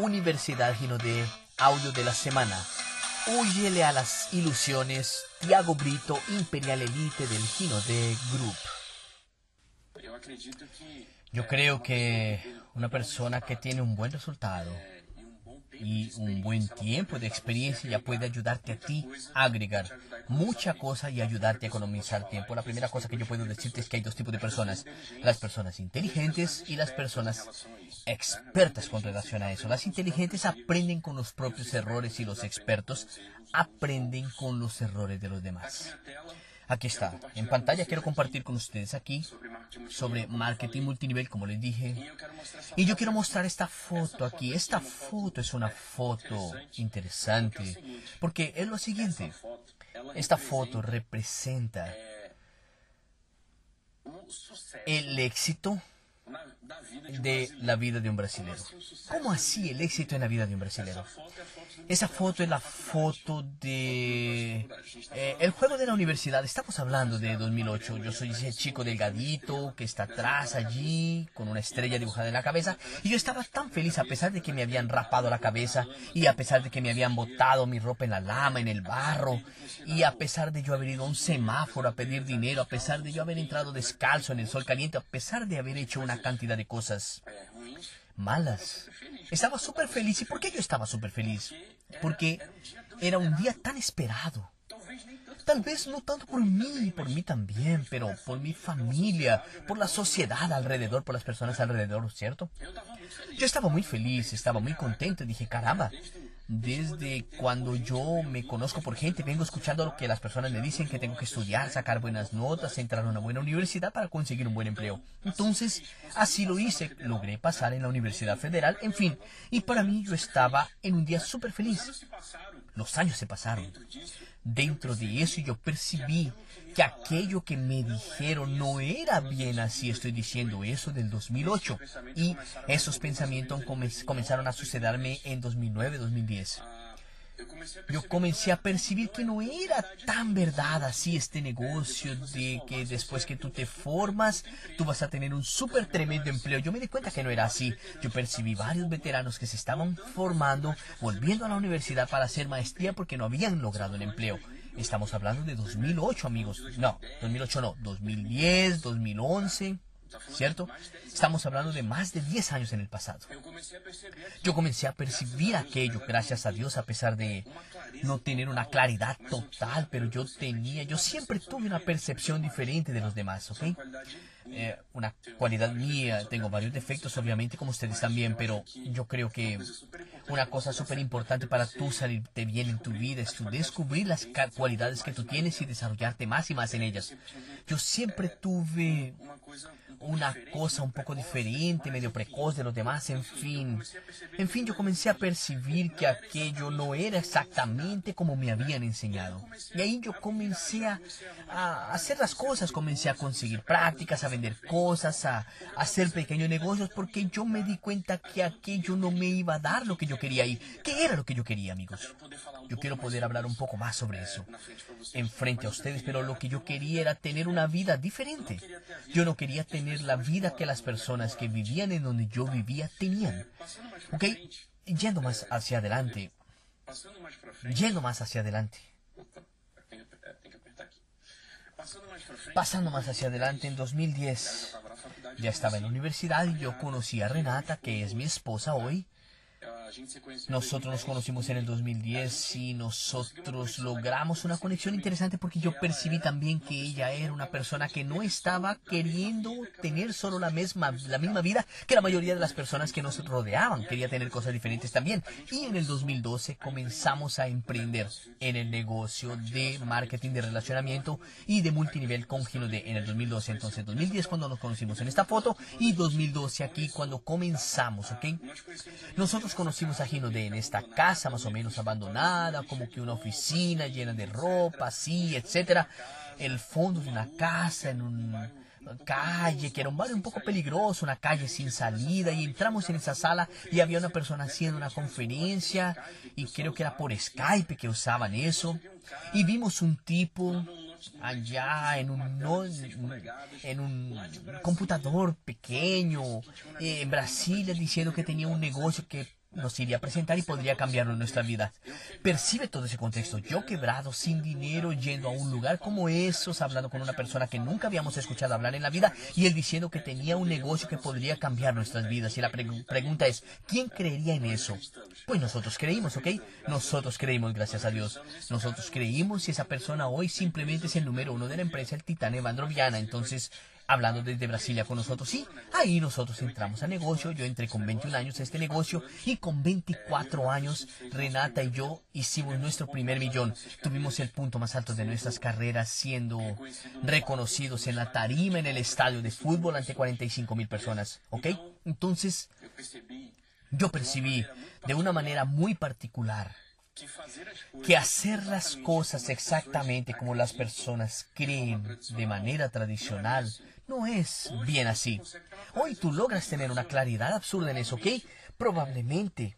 Universidad Gino de Audio de la Semana. Huyele a las ilusiones. Tiago Brito, Imperial Elite del Gino de Group. Yo creo que una persona que tiene un buen resultado y un buen tiempo de experiencia ya puede ayudarte a ti a agregar mucha cosa y ayudarte a economizar tiempo. La primera cosa que yo puedo decirte es que hay dos tipos de personas, las personas inteligentes y las personas expertas con relación a eso. Las inteligentes aprenden con los propios errores y los expertos aprenden con los errores de los demás. Aquí está, en pantalla quiero compartir con ustedes aquí sobre marketing multinivel, como les dije. Y yo quiero mostrar esta foto aquí. Esta foto es una foto interesante porque es lo siguiente. Esta foto representa el éxito de la vida de un brasileño. ¿Cómo así el éxito en la vida de un brasileño? Esa foto es la foto de eh, el juego de la universidad. Estamos hablando de 2008. Yo soy ese chico delgadito que está atrás allí con una estrella dibujada en la cabeza y yo estaba tan feliz a pesar de que me habían rapado la cabeza y a pesar de que me habían botado mi ropa en la lama, en el barro y a pesar de yo haber ido a un semáforo a pedir dinero, a pesar de yo haber entrado descalzo en el sol caliente, a pesar de haber hecho una cantidad de cosas malas. Estaba súper feliz. ¿Y por qué yo estaba súper feliz? Porque era un día tan esperado. Tal vez no tanto por mí, por mí también, pero por mi familia, por la sociedad alrededor, por las personas alrededor, ¿cierto? Yo estaba muy feliz, estaba muy contento. Dije, caramba, desde cuando yo me conozco por gente, vengo escuchando lo que las personas me dicen que tengo que estudiar, sacar buenas notas, entrar a una buena universidad para conseguir un buen empleo. Entonces, así lo hice, logré pasar en la Universidad Federal, en fin, y para mí yo estaba en un día súper feliz. Los años se pasaron. Dentro de eso yo percibí que aquello que me dijeron no era bien así. Estoy diciendo eso del 2008. Y esos pensamientos comenzaron a sucederme en 2009, 2010. Yo comencé a percibir que no era tan verdad así este negocio de que después que tú te formas, tú vas a tener un súper tremendo empleo. Yo me di cuenta que no era así. Yo percibí varios veteranos que se estaban formando, volviendo a la universidad para hacer maestría porque no habían logrado un empleo. Estamos hablando de 2008, amigos. No, 2008 no, 2010, 2011. ¿Cierto? Estamos hablando de más de 10 años en el pasado. Yo comencé a percibir aquello, gracias a Dios, a pesar de no tener una claridad total, pero yo tenía, yo siempre tuve una percepción diferente de los demás, ¿ok? Eh, una cualidad mía, tengo varios defectos obviamente como ustedes también, pero yo creo que una cosa súper importante para tú salirte bien en tu vida es tu descubrir las cualidades que tú tienes y desarrollarte más y más en ellas. Yo siempre tuve una cosa un poco diferente, medio precoz de los demás, en fin. En fin, yo comencé a percibir que aquello no era exactamente como me habían enseñado. Y ahí yo comencé a, hacer las cosas, comencé a conseguir prácticas, a vender cosas, a, a hacer pequeños negocios, porque yo me di cuenta que aquello no me iba a dar lo que yo quería y ¿qué era lo que yo quería, amigos? Yo quiero poder hablar un poco más sobre eso enfrente a ustedes, pero lo que yo quería era tener una vida diferente. Yo no quería tener la vida que las personas que vivían en donde yo vivía tenían. ¿Ok? Yendo más hacia adelante. Yendo más hacia adelante. Pasando más hacia adelante, en 2010 ya estaba en la universidad y yo conocí a Renata, que es mi esposa hoy. Nosotros nos conocimos en el 2010 y nosotros logramos una conexión interesante porque yo percibí también que ella era una persona que no estaba queriendo tener solo la misma, la misma vida que la mayoría de las personas que nos rodeaban. Quería tener cosas diferentes también. Y en el 2012 comenzamos a emprender en el negocio de marketing de relacionamiento y de multinivel con Gino de en el 2012. Entonces 2010 cuando nos conocimos en esta foto y 2012 aquí cuando comenzamos, ¿ok? Nosotros conocimos a Gino de en esta casa más o menos abandonada, como que una oficina llena de ropa, así, etcétera. El fondo de una casa en una calle, que era un barrio un poco peligroso, una calle sin salida, y entramos en esa sala y había una persona haciendo una conferencia, y creo que era por Skype que usaban eso, y vimos un tipo allá en un, en un computador pequeño en Brasilia diciendo que tenía un negocio que nos iría a presentar y podría cambiarlo nuestra vida. Percibe todo ese contexto. Yo quebrado, sin dinero, yendo a un lugar como esos, hablando con una persona que nunca habíamos escuchado hablar en la vida y él diciendo que tenía un negocio que podría cambiar nuestras vidas. Y la pregunta es, ¿quién creería en eso? Pues nosotros creímos, ¿ok? Nosotros creímos, gracias a Dios. Nosotros creímos y esa persona hoy simplemente es el número uno de la empresa, el Titán Evandroviana. Entonces, hablando desde Brasilia con nosotros. Sí, ahí nosotros entramos a negocio. Yo entré con 21 años a este negocio y con 24 años Renata y yo hicimos nuestro primer millón. Tuvimos el punto más alto de nuestras carreras siendo reconocidos en la tarima en el estadio de fútbol ante 45 mil personas. ¿Ok? Entonces, yo percibí de una manera muy particular que hacer las cosas exactamente como las personas creen de manera tradicional no es bien así. Hoy tú logras tener una claridad absurda en eso, ¿ok? Probablemente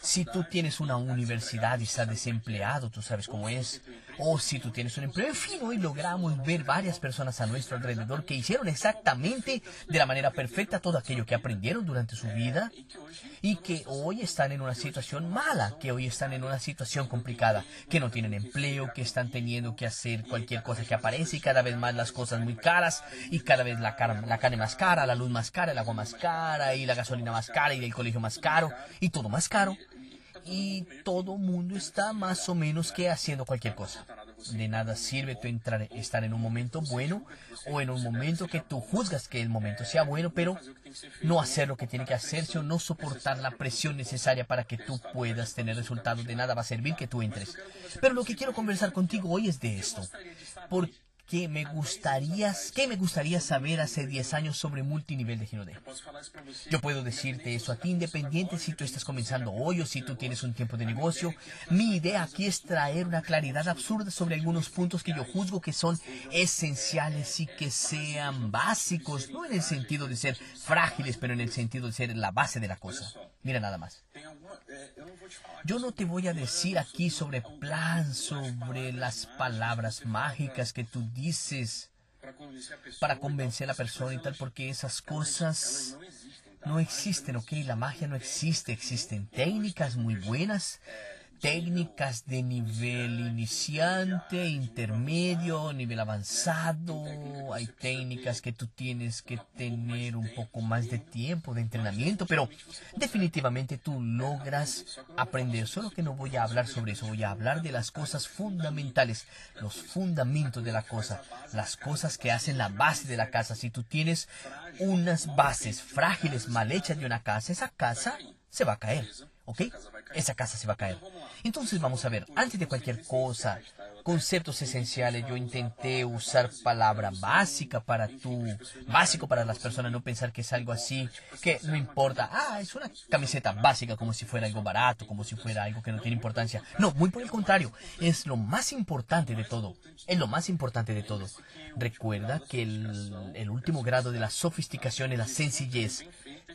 si tú tienes una universidad y estás desempleado, tú sabes cómo es. O si tú tienes un empleo. En fin, hoy logramos ver varias personas a nuestro alrededor que hicieron exactamente de la manera perfecta todo aquello que aprendieron durante su vida y que hoy están en una situación mala, que hoy están en una situación complicada, que no tienen empleo, que están teniendo que hacer cualquier cosa que aparece y cada vez más las cosas muy caras y cada vez la, la carne más cara, la luz más cara, el agua más cara y la gasolina más cara y el colegio más caro y todo más caro y todo mundo está más o menos que haciendo cualquier cosa. De nada sirve tú entrar, estar en un momento bueno o en un momento que tú juzgas que el momento sea bueno, pero no hacer lo que tiene que hacerse o no soportar la presión necesaria para que tú puedas tener resultados. De nada va a servir que tú entres. Pero lo que quiero conversar contigo hoy es de esto. Porque ¿Qué me gustaría, qué me gustaría saber hace 10 años sobre multinivel de Ginodé? Yo puedo decirte eso a ti independiente si tú estás comenzando hoy o si tú tienes un tiempo de negocio. Mi idea aquí es traer una claridad absurda sobre algunos puntos que yo juzgo que son esenciales y que sean básicos, no en el sentido de ser frágiles, pero en el sentido de ser la base de la cosa. Mira nada más. Yo no te voy a decir aquí sobre plan, sobre las palabras mágicas que tú dices para convencer a la persona y tal, porque esas cosas no existen, ¿ok? La magia no existe, existen técnicas muy buenas técnicas de nivel iniciante, intermedio, nivel avanzado. Hay técnicas que tú tienes que tener un poco más de tiempo de entrenamiento, pero definitivamente tú logras aprender. Solo que no voy a hablar sobre eso, voy a hablar de las cosas fundamentales, los fundamentos de la cosa, las cosas que hacen la base de la casa. Si tú tienes unas bases frágiles, mal hechas de una casa, esa casa se va a caer. ¿Ok? Esa casa se va a caer. Entonces vamos a ver, antes de cualquier cosa, conceptos esenciales, yo intenté usar palabra básica para tú, básico para las personas, no pensar que es algo así, que no importa, ah, es una camiseta básica, como si fuera algo barato, como si fuera algo que no tiene importancia. No, muy por el contrario, es lo más importante de todo, es lo más importante de todo. Recuerda que el, el último grado de la sofisticación es la sencillez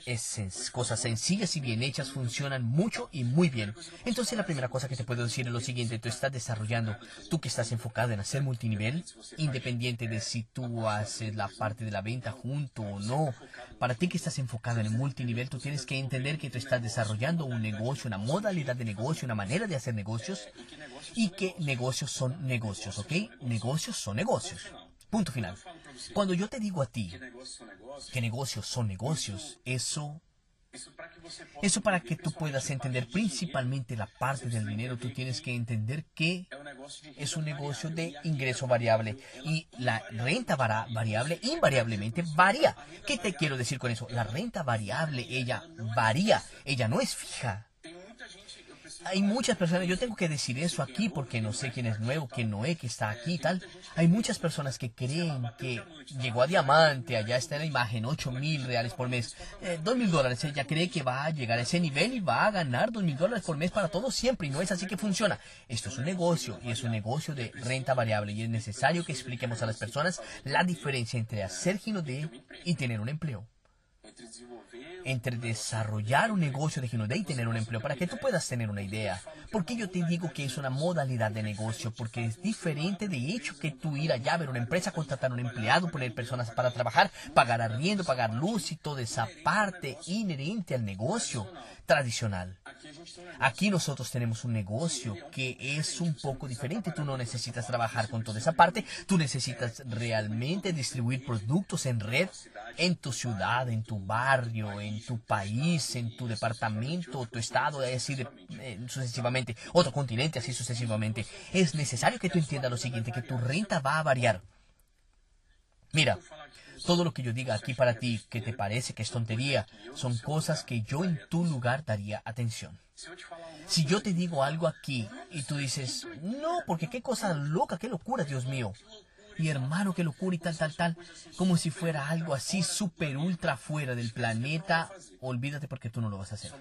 es, cosas sencillas y bien hechas funcionan mucho y muy bien. Entonces la primera cosa que te puedo decir es lo siguiente, tú estás desarrollando, que estás enfocado en hacer multinivel, independiente de si tú haces la parte de la venta junto o no, para ti que estás enfocado en el multinivel, tú tienes que entender que tú estás desarrollando un negocio, una modalidad de negocio, una manera de hacer negocios y que negocios son negocios, ¿ok? Negocios son negocios. Punto final. Cuando yo te digo a ti que negocios son negocios, eso eso para que tú puedas entender principalmente la parte del dinero, tú tienes que entender que es un negocio de ingreso variable y la renta variable invariablemente varía. ¿Qué te quiero decir con eso? La renta variable, ella varía, ella no es fija hay muchas personas, yo tengo que decir eso aquí porque no sé quién es nuevo, quién no es, que está aquí y tal. Hay muchas personas que creen que llegó a diamante, allá está en la imagen, 8 mil reales por mes, eh, 2 mil dólares. Ella cree que va a llegar a ese nivel y va a ganar 2 mil dólares por mes para todo siempre y no es así que funciona. Esto es un negocio y es un negocio de renta variable y es necesario que expliquemos a las personas la diferencia entre hacer gino de y tener un empleo entre desarrollar un negocio de Ginodé y tener un empleo para que tú puedas tener una idea. Porque yo te digo que es una modalidad de negocio, porque es diferente de hecho que tú ir allá a ver una empresa, contratar un empleado, poner personas para trabajar, pagar arriendo, pagar luz y toda esa parte inherente al negocio tradicional. Aquí nosotros tenemos un negocio que es un poco diferente. Tú no necesitas trabajar con toda esa parte. Tú necesitas realmente distribuir productos en red en tu ciudad, en tu barrio, en tu país, en tu departamento, tu estado, así eh, sucesivamente, otro continente, así sucesivamente. Es necesario que tú entiendas lo siguiente, que tu renta va a variar. Mira, todo lo que yo diga aquí para ti que te parece que es tontería, son cosas que yo en tu lugar daría atención. Si yo te digo algo aquí y tú dices, no, porque qué cosa loca, qué locura, Dios mío. Y hermano, qué locura y tal, tal, tal. Como si fuera algo así súper ultra fuera del planeta. Olvídate porque tú no lo vas a hacer.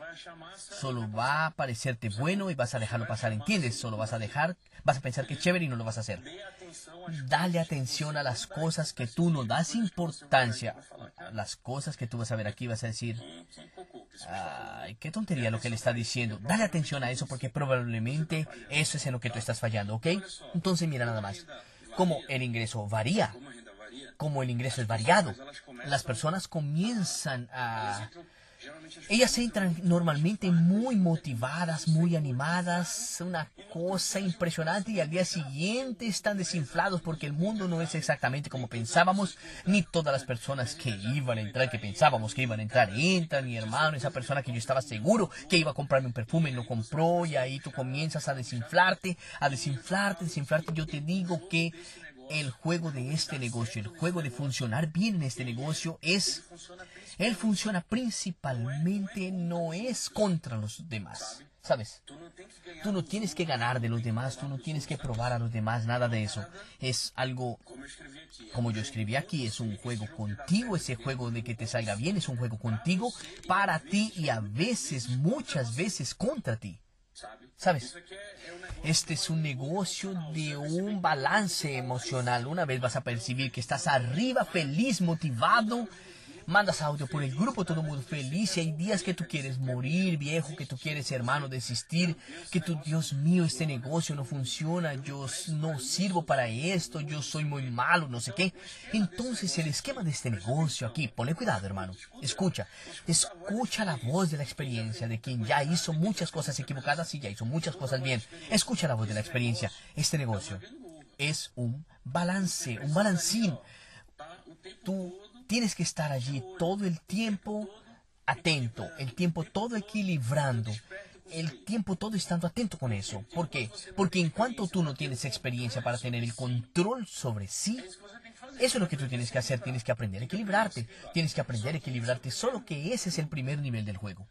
Solo va a parecerte bueno y vas a dejarlo pasar, ¿entiendes? Solo vas a dejar, vas a pensar que es chévere y no lo vas a hacer. Dale atención a las cosas que tú no das importancia. Las cosas que tú vas a ver aquí vas a decir, ay, qué tontería lo que le está diciendo. Dale atención a eso porque probablemente eso es en lo que tú estás fallando, ¿ok? Entonces mira nada más como el ingreso varía, como el ingreso es variado, las personas comienzan a ellas entran normalmente muy motivadas, muy animadas, una cosa impresionante y al día siguiente están desinflados porque el mundo no es exactamente como pensábamos, ni todas las personas que iban a entrar, que pensábamos que iban a entrar, entran, mi hermano, esa persona que yo estaba seguro que iba a comprarme un perfume, lo compró y ahí tú comienzas a desinflarte, a desinflarte, desinflarte. Yo te digo que el juego de este negocio, el juego de funcionar bien en este negocio es él funciona principalmente, no es contra los demás. ¿Sabes? Tú no tienes que ganar de los demás, tú no tienes que probar a los demás, nada de eso. Es algo, como yo escribí aquí, es un juego contigo, ese juego de que te salga bien, es un juego contigo, para ti y a veces, muchas veces contra ti. ¿Sabes? Este es un negocio de un balance emocional. Una vez vas a percibir que estás arriba, feliz, motivado, mandas audio por el grupo, todo mundo feliz. Y hay días que tú quieres morir, viejo, que tú quieres, hermano, desistir, que tú, Dios mío, este negocio no funciona, yo no sirvo para esto, yo soy muy malo, no sé qué. Entonces, el esquema de este negocio aquí, ponle cuidado, hermano. Escucha, escucha la voz de la experiencia de quien ya hizo muchas cosas equivocadas y ya hizo muchas cosas bien. Escucha la voz de la experiencia. Este negocio es un balance, un balancín. Tú tienes que estar allí todo el tiempo atento, el tiempo todo equilibrando, el tiempo todo estando atento con eso. ¿Por qué? Porque en cuanto tú no tienes experiencia para tener el control sobre sí, eso es lo que tú tienes que hacer, tienes que aprender a equilibrarte, tienes que aprender a equilibrarte, solo que ese es el primer nivel del juego.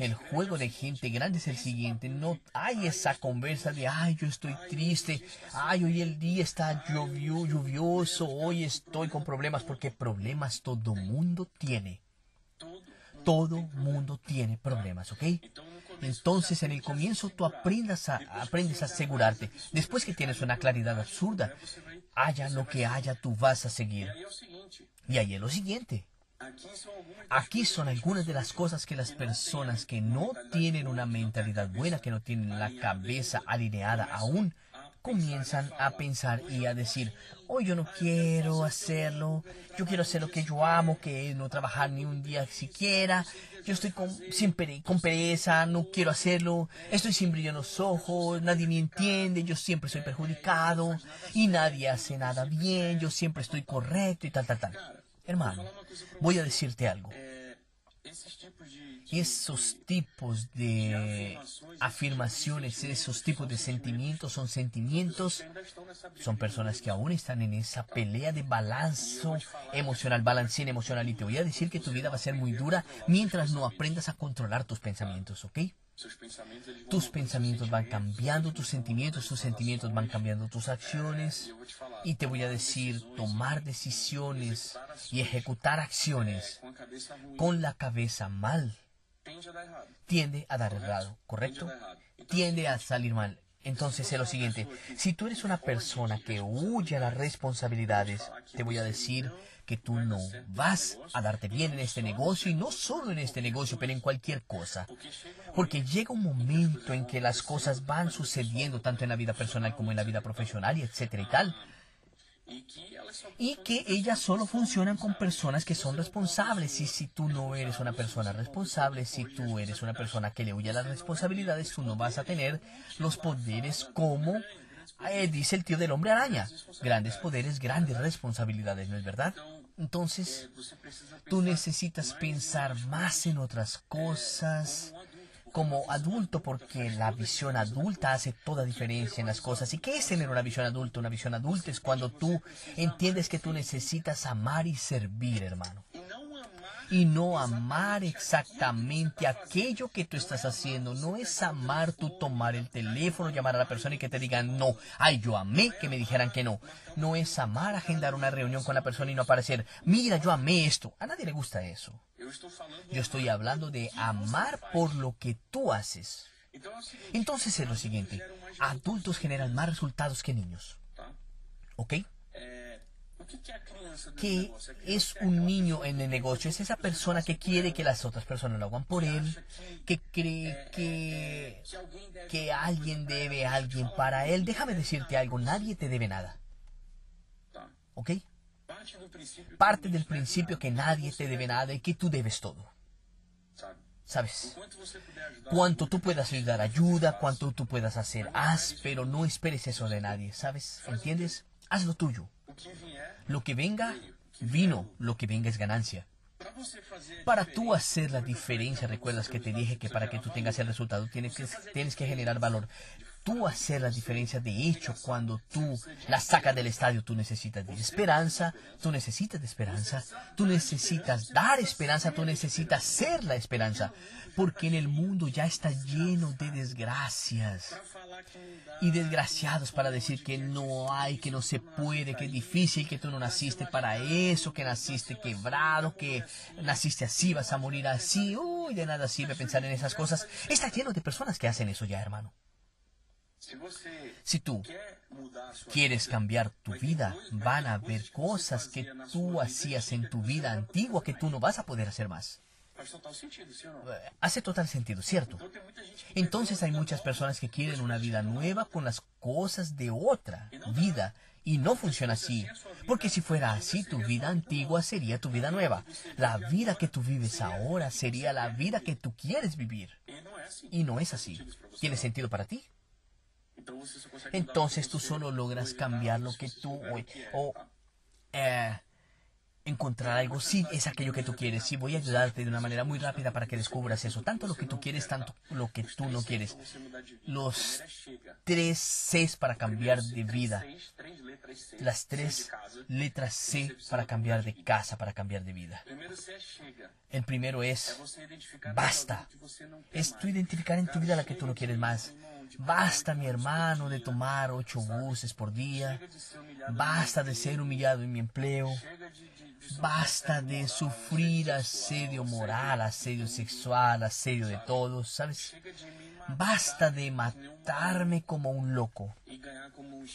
El juego de gente grande es el siguiente. No hay esa conversa de, ay, yo estoy triste. Ay, hoy el día está lluvioso. Hoy estoy con problemas. Porque problemas todo mundo tiene. Todo mundo tiene problemas, ¿ok? Entonces, en el comienzo tú aprendes a, aprendes a asegurarte. Después que tienes una claridad absurda, haya lo que haya, tú vas a seguir. Y ahí es lo siguiente. Aquí son algunas de las cosas que las personas que no tienen una mentalidad buena, que no tienen la cabeza alineada aún, comienzan a pensar y a decir, oh, yo no quiero hacerlo, yo quiero hacer lo que yo amo, que es no trabajar ni un día siquiera, yo estoy con, siempre con pereza, no quiero hacerlo, estoy sin brillo en los ojos, nadie me entiende, yo siempre soy perjudicado y nadie hace nada bien, yo siempre estoy correcto y tal, tal, tal. Hermano, voy a decirte algo. Esos tipos de afirmaciones, esos tipos de sentimientos son sentimientos, son personas que aún están en esa pelea de balance emocional, balancín emocional. Y te voy a decir que tu vida va a ser muy dura mientras no aprendas a controlar tus pensamientos, ¿ok? Tus pensamientos van cambiando tus sentimientos, tus sentimientos van cambiando tus acciones. Y te voy a decir, tomar decisiones y ejecutar acciones con la cabeza mal tiende a dar errado, ¿correcto? Tiende a salir mal. Entonces es lo siguiente, si tú eres una persona que huye a las responsabilidades, te voy a decir que tú no vas a darte bien en este negocio y no solo en este negocio, pero en cualquier cosa. Porque llega un momento en que las cosas van sucediendo tanto en la vida personal como en la vida profesional y etcétera y tal. Y que ellas solo funcionan con personas que son responsables. Y si tú no eres una persona responsable, si tú eres una persona que le huye a las responsabilidades, tú no vas a tener los poderes como eh, dice el tío del hombre araña. Grandes poderes, grandes responsabilidades, ¿no es verdad? Entonces, tú necesitas pensar más en otras cosas como adulto porque la visión adulta hace toda diferencia en las cosas. ¿Y qué es tener una visión adulta? Una visión adulta es cuando tú entiendes que tú necesitas amar y servir, hermano y no amar exactamente aquello que tú estás haciendo. No es amar tú tomar el teléfono, llamar a la persona y que te digan no. Ay, yo amé que me dijeran que no. No es amar agendar una reunión con la persona y no aparecer. Mira, yo amé esto. A nadie le gusta eso. Yo estoy hablando de amar por lo que tú haces. Entonces es lo siguiente. Adultos generan más resultados que niños. ¿Ok? Que es un niño en el negocio, es esa persona que quiere que las otras personas lo hagan por él, que cree que, que alguien debe a alguien para él. Déjame decirte algo, nadie te debe nada. ¿Ok? Parte del principio que nadie te debe nada y que tú debes todo. ¿Sabes? Cuanto tú puedas ayudar, ayuda, cuanto tú puedas hacer, haz, pero no esperes eso de nadie, ¿sabes? ¿Entiendes? Haz lo tuyo. Lo que venga, vino. Lo que venga es ganancia. Para tú hacer la diferencia, recuerdas que te dije que para que tú tengas el resultado tienes que, tienes que generar valor tú hacer la diferencia. De hecho, cuando tú la sacas del estadio, tú necesitas de esperanza, tú necesitas de esperanza, tú necesitas dar esperanza, tú necesitas ser la esperanza, porque en el mundo ya está lleno de desgracias y desgraciados para decir que no hay, que no se puede, que es difícil, que tú no naciste para eso, que naciste quebrado, que naciste así, vas a morir así. Uy, de nada sirve pensar en esas cosas. Está lleno de personas que hacen eso ya, hermano. Si tú quieres cambiar tu vida, van a haber cosas que tú hacías en tu vida antigua que tú no vas a poder hacer más. Eh, hace total sentido, ¿cierto? Entonces hay muchas personas que quieren una vida nueva con las cosas de otra vida y no funciona así. Porque si fuera así, tu vida antigua sería tu vida nueva. La vida que tú vives ahora sería la vida que tú quieres vivir. Y no es así. ¿Tiene sentido para ti? Entonces tú solo logras cambiar lo que tú o, eh, encontrar algo. Sí, es aquello que tú quieres. Sí, voy a ayudarte de una manera muy rápida para que descubras eso. Tanto lo que tú quieres, tanto lo que tú no quieres. Los tres Cs para cambiar de vida. Las tres letras C para cambiar de casa, para cambiar de vida. El primero es basta. Es tú identificar en tu vida la que tú no quieres más. Basta, mi hermano, de tomar ocho buses por día. Basta de ser humillado en mi empleo. Basta de sufrir asedio moral, asedio sexual, asedio de todos, ¿sabes? Basta de matarme como un loco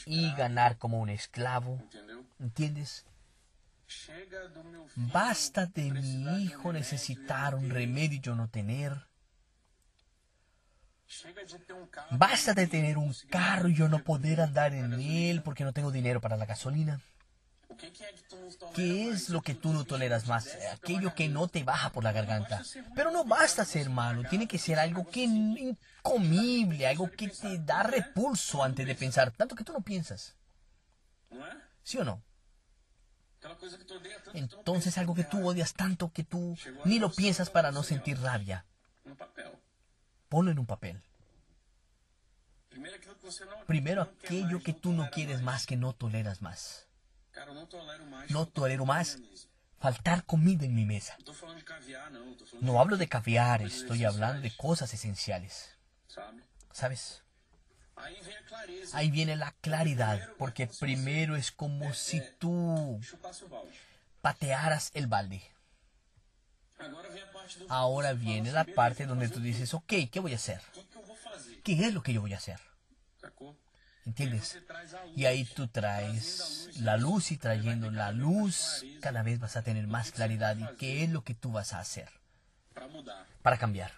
y ganar como un esclavo, ¿entiendes? Basta de mi hijo necesitar un remedio y yo no tener. Basta de tener un carro y yo no poder andar en él porque no tengo dinero para la gasolina. ¿Qué es lo que tú no toleras más? Aquello que no te baja por la garganta. Pero no basta ser malo, tiene que ser algo que incomible, algo que te da repulso antes de pensar, tanto que tú no piensas. ¿Sí o no? Entonces algo que tú odias tanto que tú ni lo piensas para no sentir rabia. Ponlo en un papel. Primero aquello que tú no quieres más, que no toleras más. No tolero más faltar comida en mi mesa. No hablo de caviar, estoy hablando de cosas esenciales. ¿Sabes? Ahí viene la claridad, porque primero es como si tú patearas el balde. Ahora viene la parte donde tú dices, ok, ¿qué voy a hacer? ¿Qué es lo que yo voy a hacer? ¿Entiendes? Y ahí tú traes la luz y trayendo la luz, cada vez vas a tener más claridad. ¿Y qué es lo que tú vas a hacer para cambiar?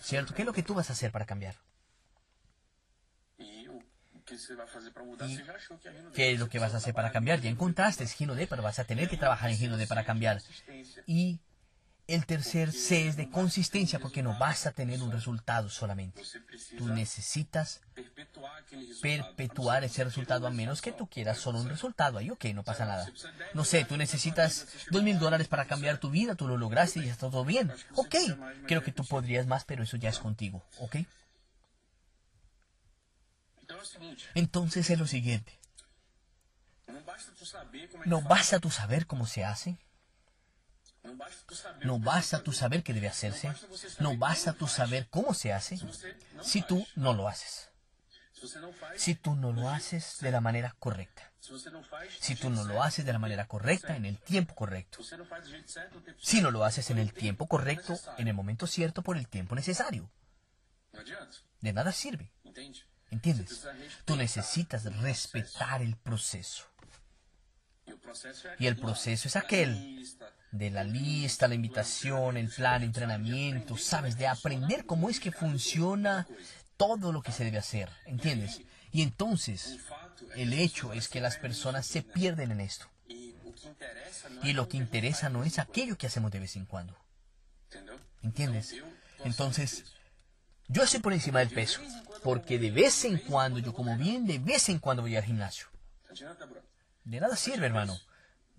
¿Cierto? ¿Qué es lo que tú vas a hacer para cambiar? ¿Qué es lo que vas a hacer para cambiar? Ya encontraste Gino D, pero vas a tener que trabajar en Gino D para cambiar. Y el tercer C es de consistencia, porque no vas a tener un resultado solamente. Tú necesitas perpetuar ese resultado a menos que tú quieras solo un resultado. Ahí, ok, no pasa nada. No sé, tú necesitas dos mil dólares para cambiar tu vida, tú lo lograste y está todo bien. Ok, creo que tú podrías más, pero eso ya es contigo, ok. Entonces es lo siguiente. No basta tú saber cómo se hace. No basta tú saber qué debe hacerse. No basta tú saber cómo se hace si tú no lo haces. Si tú no lo haces de la manera correcta. Si tú no lo haces de la manera correcta, en el tiempo correcto. Si no lo haces en el tiempo correcto, en el momento cierto, por el tiempo necesario. De nada sirve. ¿Entiendes? Tú necesitas respetar el proceso. Y el proceso es aquel de la lista, la invitación, el plan, entrenamiento, sabes, de aprender cómo es que funciona todo lo que se debe hacer, ¿entiendes? Y entonces, el hecho es que las personas se pierden en esto. Y lo que interesa no es aquello que hacemos de vez en cuando. ¿Entiendes? Entonces, yo estoy por encima del peso, porque de vez en cuando yo como bien, de vez en cuando voy al gimnasio. De nada sirve, hermano.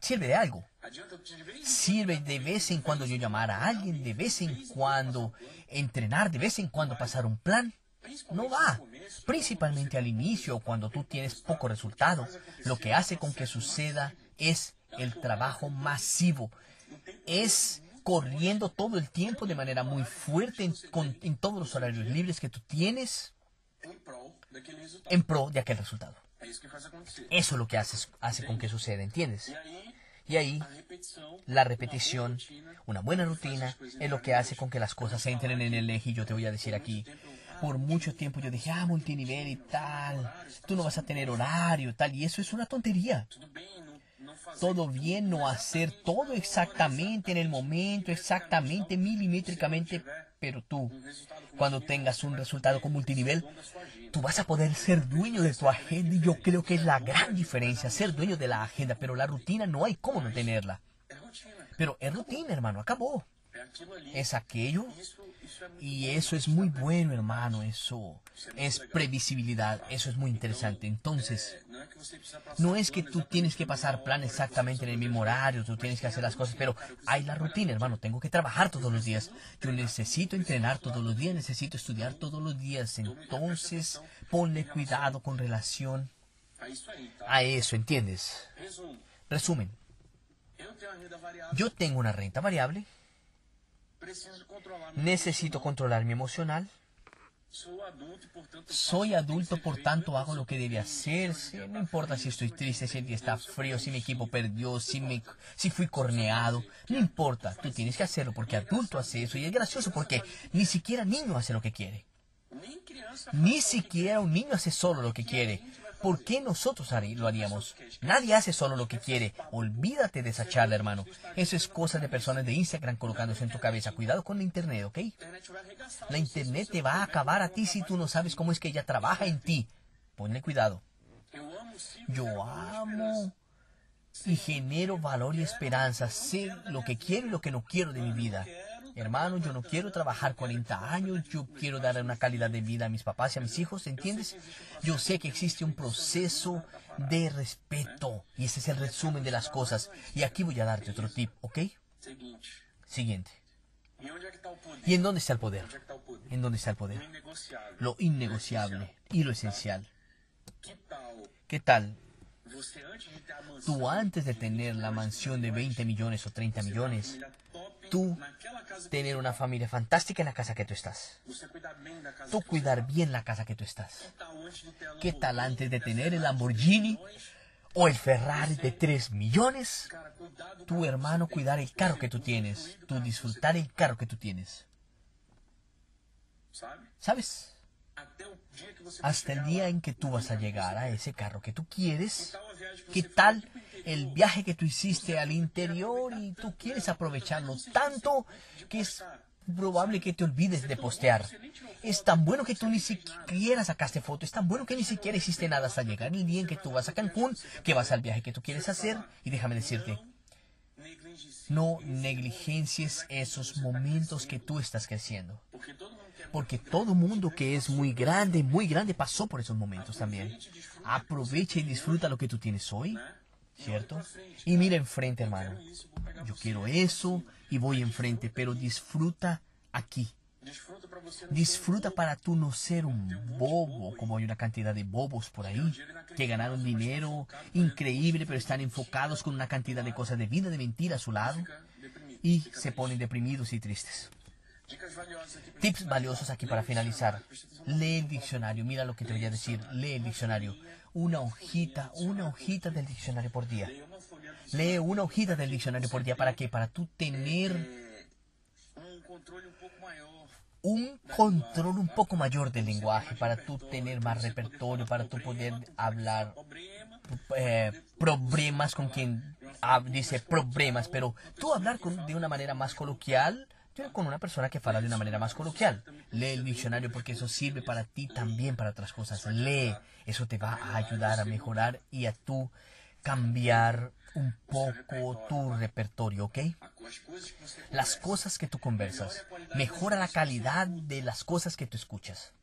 Sirve de algo. Sirve de vez en cuando yo llamar a alguien, de vez en cuando entrenar, de vez en cuando pasar un plan. No va. Principalmente al inicio, cuando tú tienes poco resultado, lo que hace con que suceda es el trabajo masivo. Es corriendo todo el tiempo de manera muy fuerte en, todos los horarios libres que tú tienes en pro de aquel resultado. Eso es lo que hace, hace con que suceda, ¿entiendes? Y ahí, la repetición, una buena rutina, es lo que hace con que las cosas entren en el eje. Y yo te voy a decir aquí, por mucho tiempo yo dije, ah, multinivel y tal, tú no vas a tener horario, tal, y eso es una tontería. Todo bien no hacer todo exactamente en el momento, exactamente, milimétricamente, pero tú, cuando tengas un resultado con multinivel, tú vas a poder ser dueño de tu agenda y yo creo que es la gran diferencia, ser dueño de la agenda, pero la rutina no hay cómo mantenerla. Pero es rutina, hermano, acabó. Es aquello y eso es muy bueno, hermano, eso es previsibilidad, eso es muy interesante. Entonces, no es que tú tienes que pasar plan exactamente en el mismo horario, tú tienes que hacer las cosas, pero hay la rutina, hermano, tengo que trabajar todos los días. Yo necesito entrenar todos los días, necesito estudiar todos los días. Entonces, ponle cuidado con relación a eso, ¿entiendes? Resumen. Yo tengo una renta variable Necesito controlar mi emocional. Soy adulto, por tanto hago lo que debe hacerse. No importa si estoy triste, si el día está frío, si mi equipo perdió, si, me, si fui corneado. No importa, tú tienes que hacerlo porque adulto hace eso. Y es gracioso porque ni siquiera niño hace lo que quiere. Ni siquiera un niño hace solo lo que quiere. ¿Por qué nosotros lo haríamos? Nadie hace solo lo que quiere. Olvídate de esa charla, hermano. Eso es cosa de personas de Instagram colocándose en tu cabeza. Cuidado con la Internet, ¿ok? La Internet te va a acabar a ti si tú no sabes cómo es que ella trabaja en ti. Ponle cuidado. Yo amo y genero valor y esperanza. Sé lo que quiero y lo que no quiero de mi vida. Hermano, yo no quiero trabajar 40 años, yo quiero dar una calidad de vida a mis papás y a mis hijos, ¿entiendes? Yo sé que existe un proceso de respeto y ese es el resumen de las cosas. Y aquí voy a darte otro tip, ¿ok? Siguiente. ¿Y en dónde está el poder? ¿En dónde está el poder? Lo innegociable y lo esencial. ¿Qué tal? Tú antes de tener la mansión de 20 millones o 30 millones, tú tener una familia fantástica en la casa que tú estás. Tú cuidar bien la casa que tú estás. ¿Qué tal antes de tener el Lamborghini o el Ferrari de 3 millones? Tu hermano cuidar el carro que tú tienes. Tú disfrutar el carro que tú tienes. ¿Sabes? Hasta el día en que tú vas a llegar a ese carro que tú quieres. ¿Qué tal el viaje que tú hiciste al interior y tú quieres aprovecharlo tanto que es probable que te olvides de postear. Es tan bueno que tú ni siquiera sacaste foto, es tan bueno que ni siquiera hiciste nada hasta llegar el día en que tú vas a Cancún, que vas al viaje que tú quieres hacer. Y déjame decirte, no negligencies esos momentos que tú estás creciendo. Porque todo mundo que es muy grande, muy grande, pasó por esos momentos también. Aprovecha y disfruta lo que tú tienes hoy, ¿cierto? Y mira enfrente, hermano. Yo quiero eso y voy enfrente, pero disfruta aquí. Disfruta para tú no ser un bobo, como hay una cantidad de bobos por ahí, que ganaron dinero increíble, pero están enfocados con una cantidad de cosas de vida, de mentira a su lado, y se ponen deprimidos y tristes. Tips valiosos aquí para finalizar. Lee el diccionario. Mira lo que te voy a decir. Lee el diccionario. Una hojita, una hojita del diccionario por día. Lee una hojita del diccionario por día. ¿Para qué? Para tú tener un control un poco mayor del lenguaje, para tú tener más repertorio, para tú poder hablar eh, problemas con quien dice problemas, pero tú hablar de una manera más coloquial con una persona que fala de una manera más coloquial. Lee el diccionario porque eso sirve para ti también para otras cosas. Lee, eso te va a ayudar a mejorar y a tú cambiar un poco tu repertorio, ¿ok? Las cosas que tú conversas. Mejora la calidad de las cosas que tú escuchas.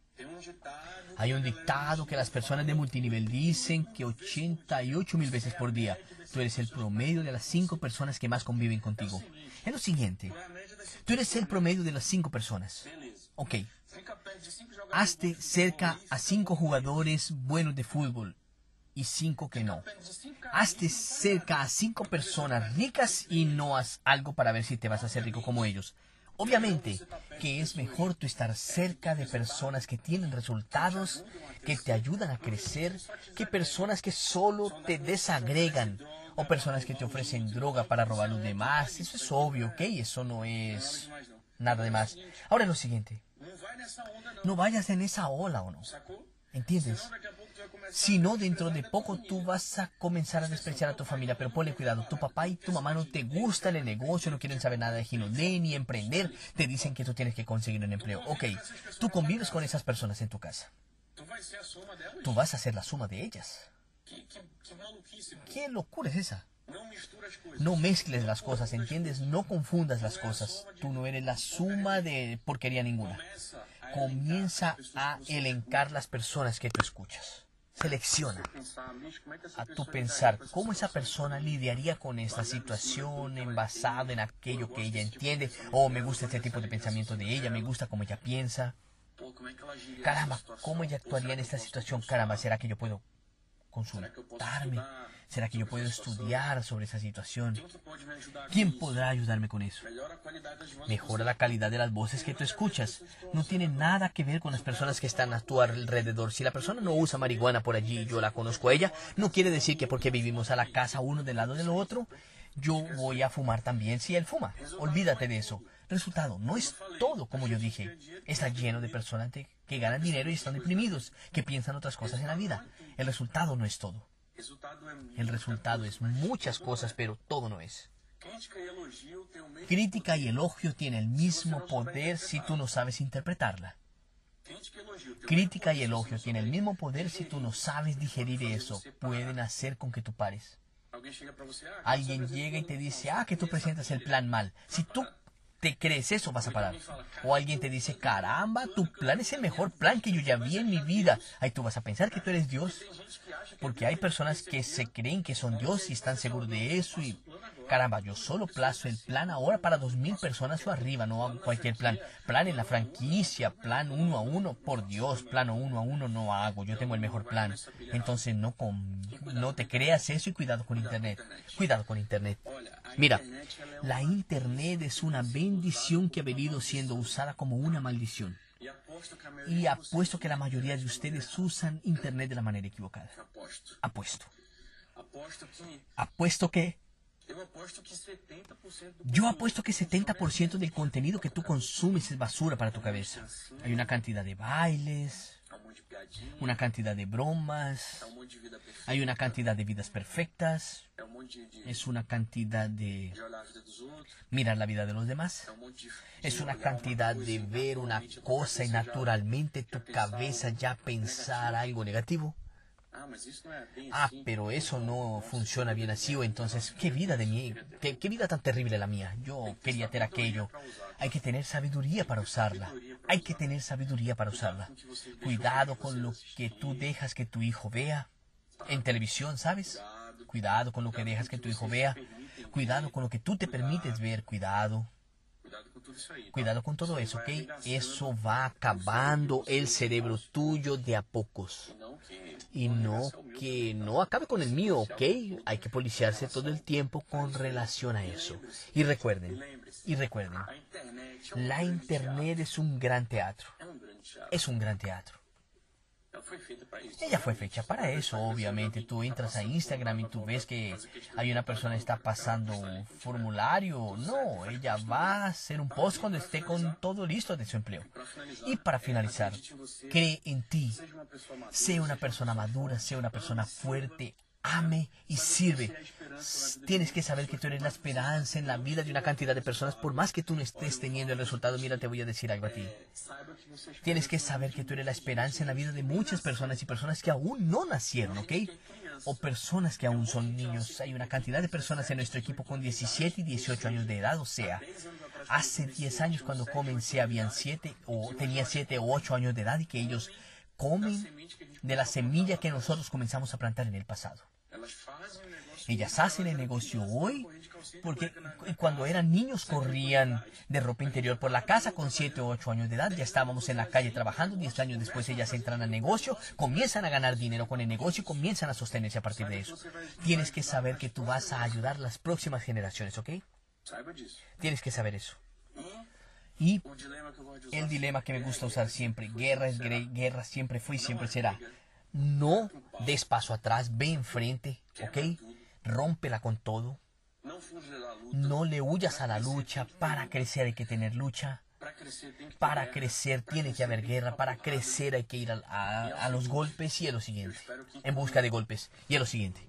Hay un dictado que las personas de multinivel dicen que 88 mil veces por día. Tú eres el promedio de las cinco personas que más conviven contigo. Es lo siguiente. Tú eres el promedio de las cinco personas. Ok. Hazte cerca a cinco jugadores buenos de fútbol y cinco que no. Hazte cerca a cinco personas ricas y no haz algo para ver si te vas a hacer rico como ellos. Obviamente que es mejor tú estar cerca de personas que tienen resultados, que te ayudan a crecer, que personas que solo te desagregan o personas que te ofrecen droga para robar los demás. Eso es obvio, ¿ok? Eso no es nada de más. Ahora lo siguiente. No vayas en esa ola o no. ¿Entiendes? Si no, dentro de poco tú vas a comenzar a despreciar a tu familia, pero ponle cuidado, tu papá y tu mamá no te gustan el negocio, no quieren saber nada de Ginolé ni emprender, te dicen que tú tienes que conseguir un empleo. Ok, tú convives con esas personas en tu casa. Tú vas a ser la suma de ellas. ¿Qué locura es esa? No mezcles las cosas, ¿entiendes? No confundas las cosas. Tú no eres la suma de porquería ninguna. Comienza a elencar las personas que tú escuchas. Selecciona a tu pensar cómo esa persona lidiaría con esta situación en basado en aquello que ella entiende. Oh, me gusta este tipo de pensamiento de ella, me gusta cómo ella piensa. Caramba, ¿cómo ella actuaría en esta situación? Caramba, ¿será que yo puedo consultarme? ¿Será que yo puedo estudiar sobre esa situación? ¿Quién podrá ayudarme con eso? Mejora la calidad de las voces que tú escuchas. No tiene nada que ver con las personas que están a tu alrededor. Si la persona no usa marihuana por allí y yo la conozco a ella, no quiere decir que porque vivimos a la casa uno del lado del otro, yo voy a fumar también si él fuma. Olvídate de eso. Resultado, no es todo como yo dije. Está lleno de personas que ganan dinero y están deprimidos, que piensan otras cosas en la vida. El resultado no es todo. El resultado es muchas cosas, pero todo no es. Crítica y elogio tienen el mismo poder si tú no sabes interpretarla. Crítica y elogio tienen el mismo poder si tú no sabes digerir eso. Pueden hacer con que tú pares. Alguien llega y te dice, ah, que tú presentas el plan mal. Si tú te crees eso, vas a parar. O alguien te dice, caramba, tu plan es el mejor plan que yo ya vi en mi vida. Ahí tú vas a pensar que tú eres Dios. Porque hay personas que se creen que son Dios y están seguros de eso y caramba, yo solo plazo el plan ahora para dos mil personas o arriba, no hago cualquier plan. Plan en la franquicia, plan uno a uno, por Dios, plano uno a uno no hago, yo tengo el mejor plan. Entonces no, con, no te creas eso y cuidado con Internet. Cuidado con Internet. Mira, la Internet es una bendición que ha venido siendo usada como una maldición. Y apuesto que la mayoría de ustedes usan Internet de la manera equivocada. Apuesto. Apuesto que yo apuesto que 70% del contenido que tú consumes es basura para tu cabeza. Hay una cantidad de bailes, una cantidad de bromas, hay una cantidad de vidas perfectas, es una cantidad de mirar la vida de los demás, es una cantidad de ver una cosa y naturalmente tu cabeza ya pensar algo negativo. Ah, pero eso no funciona bien así, o entonces, ¿qué vida de mí? ¿Qué, vida tan terrible la mía? Yo quería tener aquello. Hay que tener sabiduría para usarla. Hay que tener sabiduría para usarla. Cuidado con lo que tú dejas que tu hijo vea en televisión, ¿sabes? Cuidado con lo que dejas que tu hijo vea. Cuidado con lo que tú te permites ver. Cuidado. Cuidado con todo eso, ¿ok? Eso va acabando el cerebro tuyo de a pocos. Y no que no acabe con el mío, ¿ok? Hay que policiarse todo el tiempo con relación a eso. Y recuerden, y recuerden, la Internet es un gran teatro. Es un gran teatro. Ella fue fecha para eso, obviamente. Tú entras a Instagram y tú ves que hay una persona que está pasando un formulario. No, ella va a hacer un post cuando esté con todo listo de su empleo. Y para finalizar, cree en ti. Sé una persona madura, sé una persona fuerte, ame y sirve. Tienes que saber que tú eres la esperanza en la vida de una cantidad de personas, por más que tú no estés teniendo el resultado. Mira, te voy a decir algo a ti. Tienes que saber que tú eres la esperanza en la vida de muchas personas y personas que aún no nacieron, ¿ok? O personas que aún son niños. Hay una cantidad de personas en nuestro equipo con 17 y 18 años de edad, o sea, hace 10 años cuando comencé habían 7 o tenía 7 o 8 años de edad y que ellos comen de la semilla que nosotros comenzamos a plantar en el pasado. Ellas hacen el negocio hoy porque cuando eran niños corrían de ropa interior por la casa con 7 o 8 años de edad. Ya estábamos en la calle trabajando. 10 años después ellas entran al negocio, comienzan a ganar dinero con el negocio y comienzan a sostenerse a partir de eso. Tienes que saber que tú vas a ayudar las próximas generaciones, ¿ok? Tienes que saber eso. Y el dilema que me gusta usar siempre, guerra es guerra siempre fue y siempre será. No des paso atrás, ve enfrente, ¿ok? Rómpela con todo. No le huyas a la lucha. Para crecer hay que tener lucha. Para crecer tiene que haber guerra. Para crecer hay que ir a, los golpes y a lo siguiente. En busca de golpes. Y a lo siguiente.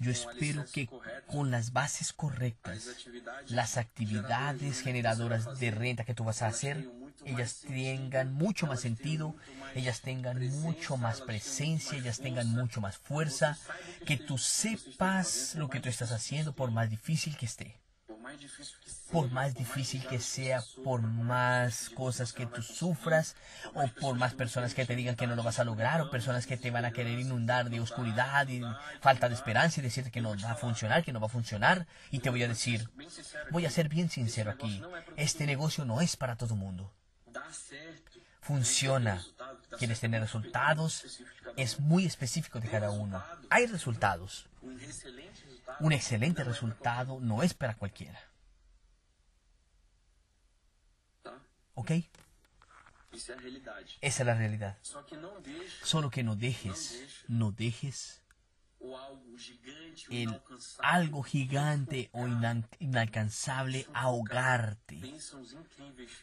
Yo espero que con las bases correctas, las actividades generadoras de renta que tú vas a hacer, ellas tengan mucho más sentido, ellas tengan mucho más presencia, ellas tengan mucho más fuerza, que tú sepas lo que tú estás haciendo por más difícil que esté por más difícil que sea, por más cosas que tú sufras, o por más personas que te digan que no lo vas a lograr, o personas que te van a querer inundar de oscuridad y falta de esperanza y decirte que no va a funcionar, que no va a funcionar, y te voy a decir, voy a ser bien sincero aquí, este negocio no es para todo el mundo. Funciona. ¿Quieres tener resultados? Es muy específico de cada uno. Hay resultados. Un excelente resultado no es para cualquiera. ¿Ok? Esa es la realidad. Solo que no dejes, no dejes el algo gigante o inalcanzable ahogarte.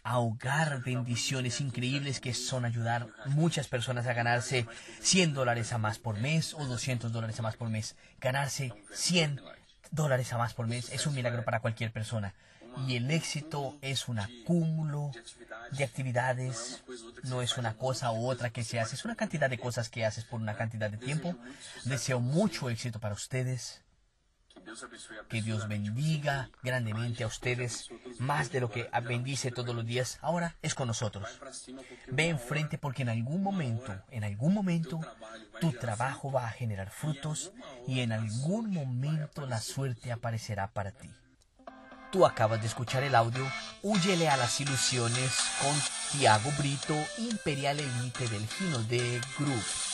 Ahogar bendiciones increíbles que son ayudar muchas personas a ganarse 100 dólares a más por mes o 200 dólares a más por mes. Ganarse 100 dólares a más por mes es un milagro para cualquier persona. Y el éxito es un acúmulo de actividades, no es una cosa u otra que se hace, es una cantidad de cosas que haces por una cantidad de tiempo. Deseo mucho éxito para ustedes. Que Dios bendiga grandemente a ustedes, más de lo que bendice todos los días. Ahora es con nosotros. Ve enfrente porque en algún momento, en algún momento, tu trabajo va a generar frutos y en algún momento la suerte aparecerá para ti. Tú acabas de escuchar el audio Huyele a las ilusiones con Tiago Brito, Imperial Elite del Gino de Group.